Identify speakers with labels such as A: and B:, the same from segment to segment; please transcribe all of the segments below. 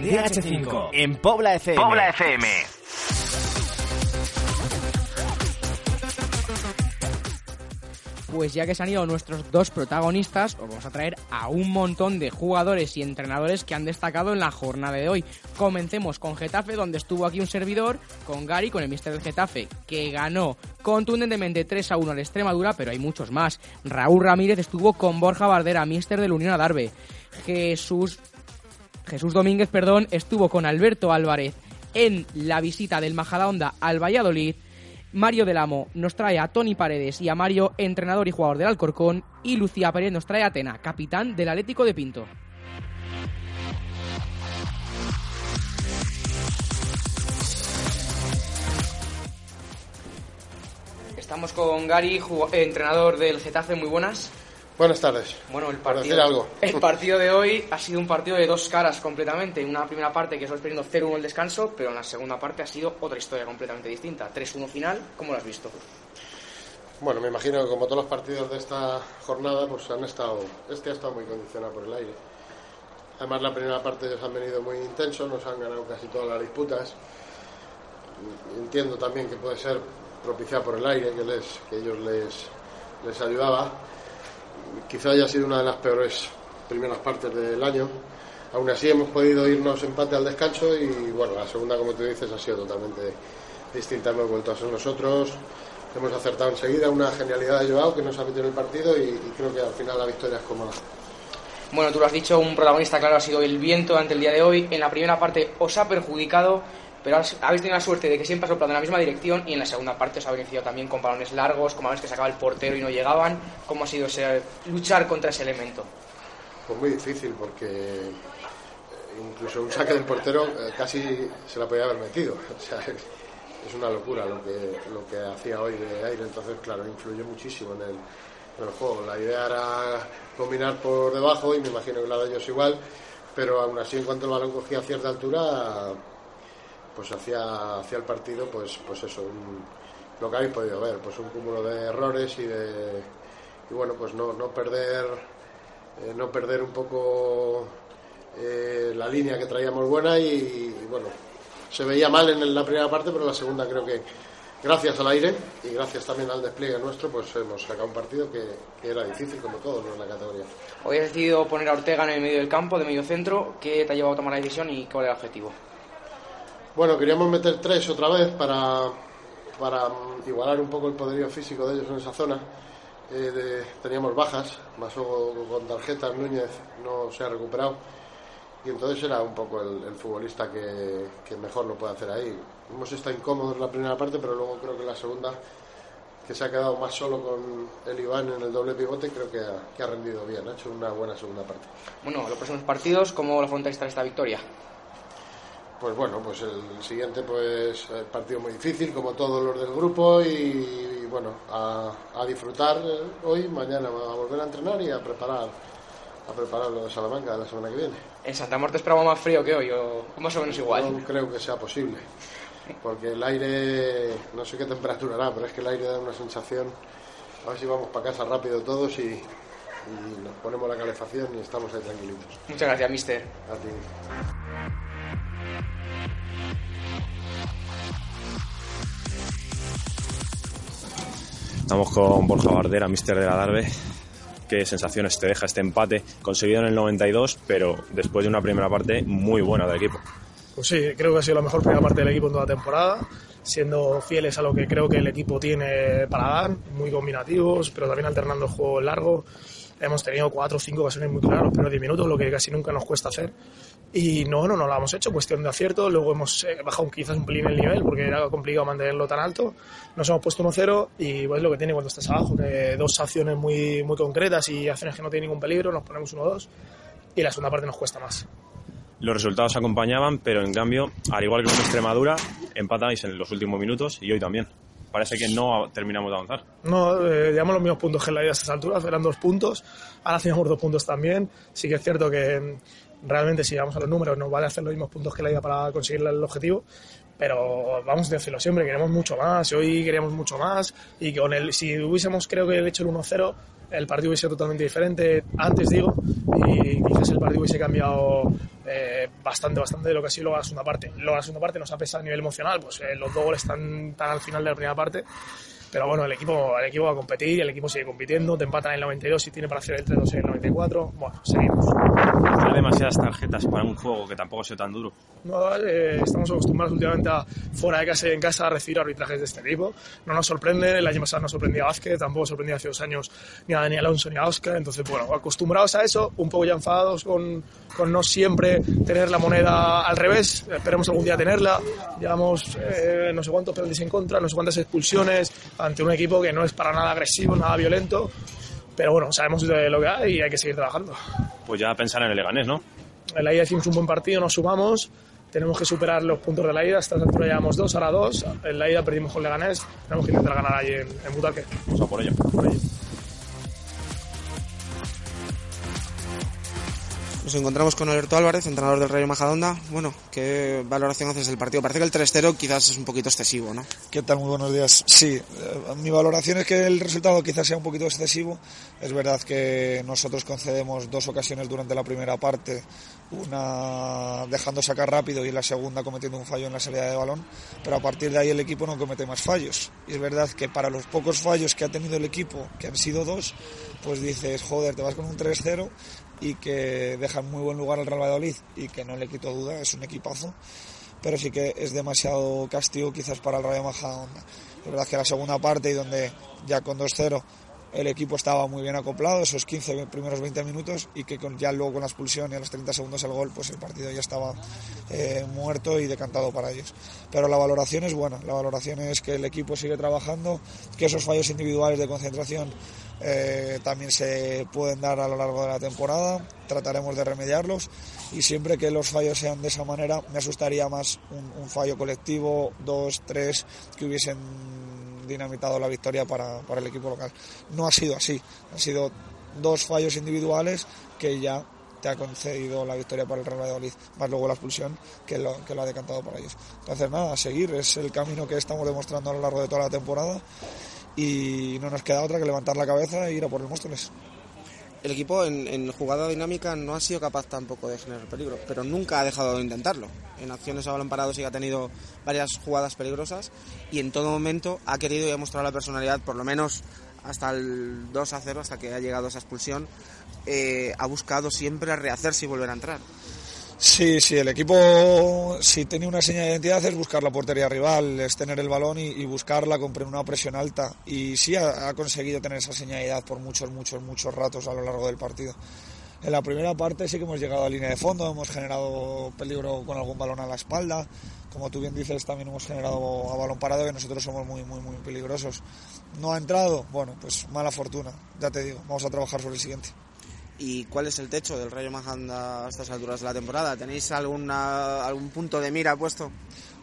A: DH5 en Pobla FM.
B: Pobla FM.
C: Pues ya que se han ido nuestros dos protagonistas, os vamos a traer a un montón de jugadores y entrenadores que han destacado en la jornada de hoy. Comencemos con Getafe, donde estuvo aquí un servidor, con Gary, con el mister del Getafe, que ganó contundentemente 3 a 1 al Extremadura, pero hay muchos más. Raúl Ramírez estuvo con Borja Bardera, mister del Unión Adarve. Jesús, Jesús Domínguez, perdón, estuvo con Alberto Álvarez en la visita del Majadahonda al Valladolid. Mario del Amo nos trae a Tony Paredes y a Mario, entrenador y jugador del Alcorcón, y Lucía Pérez nos trae a Atena, capitán del Atlético de Pinto. Estamos con Gary, entrenador del Getafe, muy buenas.
D: Buenas tardes.
C: Bueno, el partido,
D: decir algo.
C: el partido de hoy ha sido un partido de dos caras completamente. Una primera parte que solo perdiendo 0-1 el descanso, pero en la segunda parte ha sido otra historia completamente distinta. 3-1 final, ¿cómo lo has visto?
D: Bueno, me imagino que como todos los partidos de esta jornada, pues han estado, este ha estado muy condicionado por el aire. Además, la primera parte ellos han venido muy intensos, nos han ganado casi todas las disputas. Entiendo también que puede ser propiciada por el aire, que, les, que ellos les, les ayudaba. Quizá haya sido una de las peores primeras partes del año. Aún así hemos podido irnos empate al descanso y bueno, la segunda, como tú dices, ha sido totalmente distinta. Hemos vuelto a ser nosotros, hemos acertado enseguida una genialidad de Joao que nos ha metido en el partido y, creo que al final la victoria es cómoda.
C: Bueno, tú lo has dicho, un protagonista claro ha sido el viento ante el día de hoy. En la primera parte os ha perjudicado, pero habéis tenido la suerte de que siempre ha soplado en la misma dirección y en la segunda parte os ha beneficiado también con balones largos, con balones que sacaba el portero y no llegaban. ¿Cómo ha sido ese, luchar contra ese elemento?
D: Pues muy difícil porque eh, incluso un saque del portero eh, casi se la podía haber metido. O sea, es una locura lo que, lo que hacía hoy de aire. Entonces, claro, influyó muchísimo en el, en el juego. La idea era combinar por debajo y me imagino que la de ellos igual. Pero aún así, en cuanto el balón cogía a cierta altura, pues hacía el partido, pues, pues eso, un- lo que habéis podido ver, pues un cúmulo de errores y de y bueno, pues no, no perder eh, no perder un poco eh, la línea que traíamos buena y, bueno, se veía mal en la primera parte, pero la segunda creo que gracias al aire y gracias también al despliegue nuestro, pues hemos sacado un partido que, era difícil como todos en la categoría.
C: Hoy has decidido poner a Ortega en el medio del campo, de medio centro. ¿Qué te ha llevado a tomar la decisión y cuál era el objetivo?
D: Bueno, queríamos meter tres otra vez para, para igualar un poco el poderío físico de ellos en esa zona. Eh, de- teníamos bajas, Maso con tarjetas, Núñez no se ha recuperado. Y entonces era un poco el, el futbolista que, que mejor lo puede hacer ahí. Hemos estado incómodos en la primera parte, pero luego creo que en la segunda, que se ha quedado más solo con el Iván en el doble pivote, creo que ha, que ha rendido bien, ha hecho una buena segunda parte.
C: Bueno, los próximos partidos, ¿cómo lo afrontáis esta victoria?
D: Pues bueno, pues el siguiente pues partido muy difícil como todos los del grupo y, y, bueno, a, a disfrutar eh, hoy, mañana a volver a entrenar y a preparar a preparar lo de Salamanca la semana que viene.
C: ¿En Santa Marta esperaba más frío que hoy o más o menos igual?
D: No creo que sea posible, porque el aire, no sé qué temperatura hará, pero es que el aire da una sensación, a ver si vamos para casa rápido todos y, y nos ponemos la calefacción y estamos ahí tranquilitos.
C: Muchas gracias, mister.
D: A ti.
E: Estamos con Borja Bardera, mister de la Darbe. ¿Qué sensaciones te deja este empate conseguido en el 92, pero después de una primera parte muy buena del equipo?
F: Pues sí, creo que ha sido la mejor primera parte del equipo en toda la temporada, siendo fieles a lo que creo que el equipo tiene para dar, muy combinativos, pero también alternando juego largo. Hemos tenido cuatro o cinco ocasiones muy claras, pero 10 minutos, lo que casi nunca nos cuesta hacer. Y no, no, no lo hemos hecho, cuestión de acierto. Luego hemos eh, bajado quizás un pelín el nivel porque era complicado mantenerlo tan alto. Nos hemos puesto 1-0 y pues lo que tiene cuando estás abajo, que dos acciones muy, muy concretas y acciones que no tienen ningún peligro, nos ponemos 1-2 y la segunda parte nos cuesta más.
E: Los resultados acompañaban, pero en cambio, al igual que con Extremadura, empatáis en los últimos minutos y hoy también. Parece que no terminamos de avanzar.
F: No, eh, llevamos los mismos puntos que en la ida a estas alturas, eran dos puntos, ahora hacemos dos puntos también. Sí que es cierto que mm, realmente si vamos a los números nos vale hacer los mismos puntos que la ida para conseguir el objetivo, pero vamos a decirlo siempre, queremos mucho más, hoy queríamos mucho más y con el, si hubiésemos creo que hecho el 1-0 el partido hubiese sido totalmente diferente, antes digo, y quizás el partido hubiese cambiado eh, bastante, bastante de lo que ha sido luego la segunda parte. Luego la segunda parte nos ha pesado a nivel emocional, pues eh, los dos goles están tan al final de la primera parte pero bueno, el equipo, el equipo va a competir, el equipo sigue compitiendo, te empatan en el 92 y tiene para hacer el 3-2 en el 94. Bueno, seguimos.
E: Hay demasiadas tarjetas para un juego que tampoco sea tan duro.
F: No, eh, estamos acostumbrados últimamente a fuera de casa y en casa a recibir arbitrajes de este tipo. No nos sorprende, el año pasado no sorprendía a Vázquez, tampoco sorprendía hace dos años ni a Daniel Alonso ni a Oscar. Entonces, bueno, acostumbrados a eso, un poco ya enfadados con, con no siempre tener la moneda al revés. Esperemos algún día tenerla. Llevamos eh, no sé cuántos penaltis en contra, no sé cuántas expulsiones ante un equipo que no es para nada agresivo, nada violento. Pero bueno, sabemos de lo que hay y hay que seguir trabajando.
E: Pues ya pensar en el Leganés, ¿no?
F: En la ida hicimos un buen partido, nos sumamos. Tenemos que superar los puntos de la ida. Hasta esta altura llevamos dos, ahora dos. En la ida perdimos con Leganés. Tenemos que intentar ganar allí en, en Butaque.
E: Vamos a por ello.
F: Por ello.
B: Nos encontramos con Alberto Álvarez, entrenador del Rayo Majadonda. Bueno, ¿qué valoración haces del partido? Parece que el 3-0 quizás es un poquito excesivo, ¿no?
G: ¿Qué tal? Muy buenos días. Sí, eh, mi valoración es que el resultado quizás sea un poquito excesivo. Es verdad que nosotros concedemos dos ocasiones durante la primera parte, una dejando sacar rápido y la segunda cometiendo un fallo en la salida de balón, pero a partir de ahí el equipo no comete más fallos. Y es verdad que para los pocos fallos que ha tenido el equipo, que han sido dos, pues dices, joder, te vas con un 3-0 y que deja en muy buen lugar al Real Valladolid y que no le quito duda, es un equipazo, pero sí que es demasiado castigo quizás para el Rayo Majadahonda. Es verdad que la segunda parte y donde ya con 2-0 el equipo estaba muy bien acoplado, esos 15 primeros 20 minutos, y que con, ya luego con la expulsión y a los 30 segundos el gol, pues el partido ya estaba eh, muerto y decantado para ellos. Pero la valoración es buena, la valoración es que el equipo sigue trabajando, que esos fallos individuales de concentración eh, también se pueden dar a lo largo de la temporada, trataremos de remediarlos y siempre que los fallos sean de esa manera me asustaría más un, un fallo colectivo, dos, tres, que hubiesen dinamitado la victoria para, para, el equipo local. No ha sido así, han sido dos fallos individuales que ya te ha concedido la victoria para el Real Valladolid, más luego la expulsión que lo, que lo ha decantado para ellos. Entonces nada, seguir, es el camino que estamos demostrando a lo largo de toda la temporada y no nos queda otra que levantar la cabeza e ir a por el Móstoles.
B: El equipo en, jugada dinámica no ha sido capaz tampoco de generar peligro, pero nunca ha dejado de intentarlo. En acciones a balón parado sí ha tenido varias jugadas peligrosas y en todo momento ha querido y ha mostrado la personalidad, por lo menos hasta el 2 a 0, hasta que ha llegado esa expulsión, eh, ha buscado siempre rehacerse y volver a entrar.
G: Sí, sí, el equipo si tenía una señal de identidad es buscar la portería rival, es tener el balón y, y buscarla con una presión alta. Y sí ha, ha, conseguido tener esa señalidad por muchos, muchos, muchos ratos a lo largo del partido. En la primera parte sí que hemos llegado a línea de fondo, hemos generado peligro con algún balón a la espalda. Como tú bien dices, también hemos generado a balón parado que nosotros somos muy, muy, muy peligrosos. No ha entrado, bueno, pues mala fortuna, ya te digo, vamos a trabajar sobre el siguiente
B: y cuál es el techo del Rayo Majanda a estas alturas de la temporada. ¿Tenéis alguna, algún punto de mira puesto?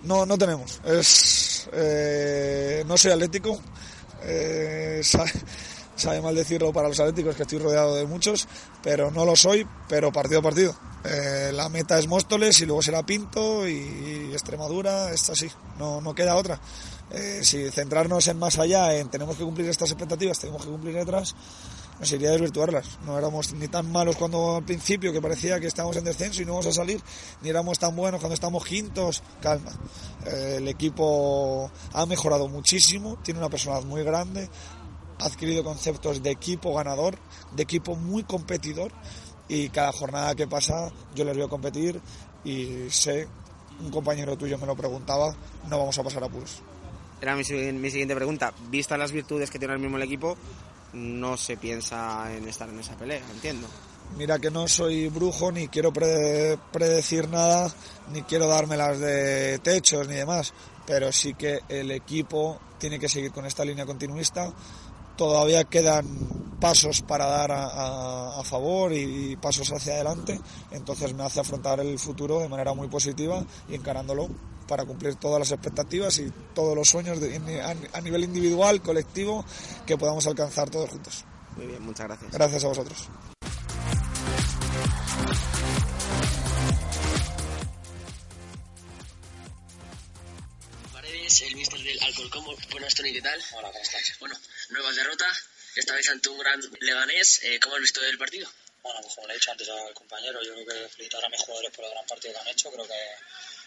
G: No, no tenemos. Es, eh, no soy atlético. Eh, sabe, sabe, mal decirlo para los atléticos, que estoy rodeado de muchos, pero no lo soy, pero partido a partido. Eh, la meta es Móstoles y luego será Pinto y, Extremadura, es así, no, no queda otra. Eh, si centrarnos en más allá, en tenemos que cumplir estas expectativas, tenemos que cumplir otras, nos iría a desvirtuarlas. No éramos ni tan malos cuando al principio que parecía que estábamos en descenso y no vamos a salir, ni éramos tan buenos cuando estamos quintos. Calma. Eh, el equipo ha mejorado muchísimo, tiene una personalidad muy grande, ha adquirido conceptos de equipo ganador, de equipo muy competidor y cada jornada que pasa yo les veo competir y sé, un compañero tuyo me lo preguntaba, no vamos a pasar apuros.
B: Era mi, mi siguiente pregunta. Vistas las virtudes que tiene el mismo el equipo, no se piensa en estar en esa pelea, entiendo.
G: Mira que no soy brujo, ni quiero pre predecir nada, ni quiero dármelas de techos ni demás, pero sí que el equipo tiene que seguir con esta línea continuista. Todavía quedan pasos para dar a, a, a favor y, y, pasos hacia adelante, entonces me hace afrontar el futuro de manera muy positiva y encarándolo para cumplir todas las expectativas y todos los sueños de, a nivel individual, colectivo, que podamos alcanzar todos juntos.
B: Muy bien, muchas gracias.
G: Gracias a vosotros.
H: Paredes, el mister del Alcohol Combo. Buenas, Tony, ¿qué tal?
I: Hola, ¿cómo estás?
H: Bueno, nuevas derrotas. esta vez ante un gran Leganés. Eh, ¿Cómo has visto el partido?
I: Bueno, pues como le he dicho antes al compañero, yo creo que felicitar a mis jugadores por el gran partido que han hecho. Creo que,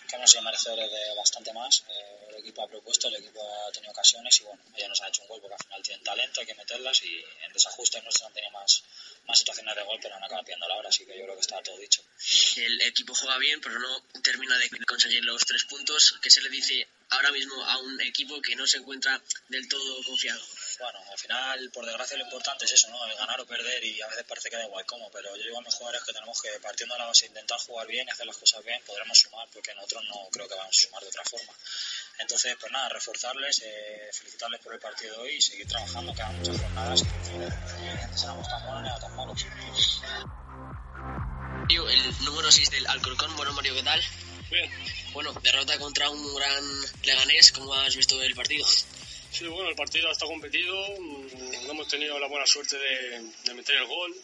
I: que hemos sido merecedores de bastante más. Eh, el equipo ha propuesto, el equipo ha tenido ocasiones y bueno, ellos nos han hecho un gol porque al final tienen talento, hay que meterlas y en desajustes nuestros han tenido más, más situaciones de gol, pero han acabado pillando la hora, así que yo creo que está todo dicho.
H: El equipo juega bien, pero no termina de conseguir los tres puntos. ¿Qué se le dice ahora mismo a un equipo que no se encuentra del todo confiado?
I: Bueno, al final, por desgracia, lo importante es eso, ¿no? El ganar o perder y a veces parece que da igual cómo, pero yo digo a mis jugadores que tenemos que, partiendo de la base, intentar jugar bien y hacer las cosas bien, podremos sumar, porque nosotros no creo que vamos a sumar de otra forma. Entonces, pues nada, reforzarles, eh, felicitarles por el partido de hoy y seguir trabajando, quedan muchas jornadas y eh, seremos tan buenos ni tan malos.
H: El número 6 del Alcorcón, bueno Mario, ¿qué tal?
J: Bien.
H: Bueno, derrota contra un gran Leganés, ¿cómo has visto el partido?
J: Sí, bueno, el partido está competido, no hemos tenido la buena suerte de, de meter el gol,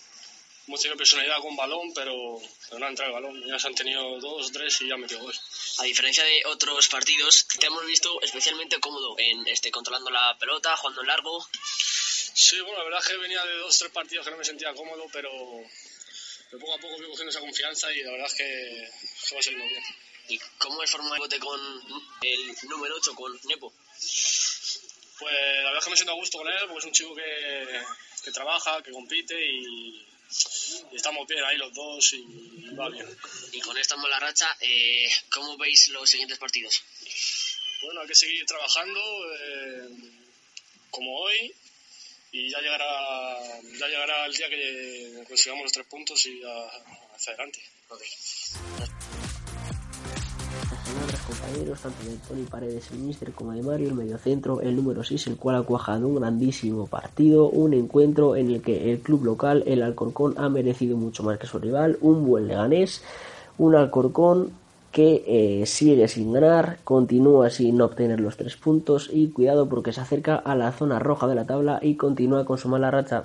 J: hemos tenido personalidad con balón, pero, pero no ha entrado el balón, ya se han tenido dos, tres y ya han metido gol.
H: A diferencia de otros partidos, te hemos visto especialmente cómodo en este controlando la pelota, jugando en largo.
J: Sí, bueno, la verdad es que venía de dos, tres partidos que no me sentía cómodo, pero, pero poco a poco voy cogiendo esa confianza y la verdad es que, que va saliendo bien.
H: ¿Y cómo es formar el bote con el número 8, con Nepo?
J: Pues la verdad es que me siento a gusto con él, porque es un chico que, que trabaja, que compite y, y estamos bien ahí los dos y va bien.
H: Y con esta mala racha, eh, ¿cómo veis los siguientes partidos?
J: Bueno, hay que seguir trabajando eh, como hoy y ya llegará, ya llegará el día que consigamos los tres puntos y ya hacia adelante.
H: Okay.
K: Compañeros, tanto de Tony Paredes, el míster, como de Mario, el mediocentro, el número 6, el cual ha cuajado un grandísimo partido, un encuentro en el que el club local, el Alcorcón, ha merecido mucho más que su rival, un buen leganés, un Alcorcón que eh, sigue sin ganar, continúa sin obtener los tres puntos y cuidado porque se acerca a la zona roja de la tabla y continúa con su mala racha.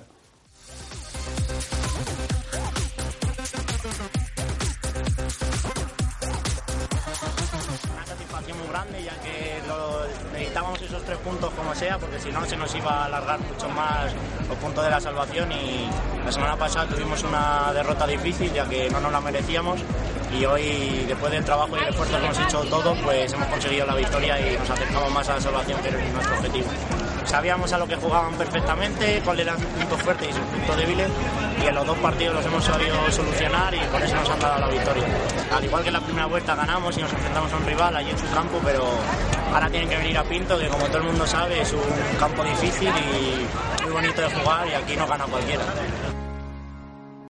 L: Tres puntos como sea porque si no se nos iba a alargar mucho más los puntos de la salvación y la semana pasada tuvimos una derrota difícil ya que no nos la merecíamos y hoy después del trabajo y el esfuerzo que hemos hecho todos pues hemos conseguido la victoria y nos acercamos más a la salvación que es nuestro objetivo. Sabíamos a lo que jugaban perfectamente, cuáles eran sus puntos fuertes y sus puntos débiles y en los dos partidos los hemos sabido solucionar y por eso nos han dado la victoria. Al igual que en la primera vuelta ganamos y nos enfrentamos a un rival allí en su campo, pero ahora tienen que venir a Pinto, que como todo el mundo sabe es un campo difícil y muy bonito de jugar y aquí no gana cualquiera.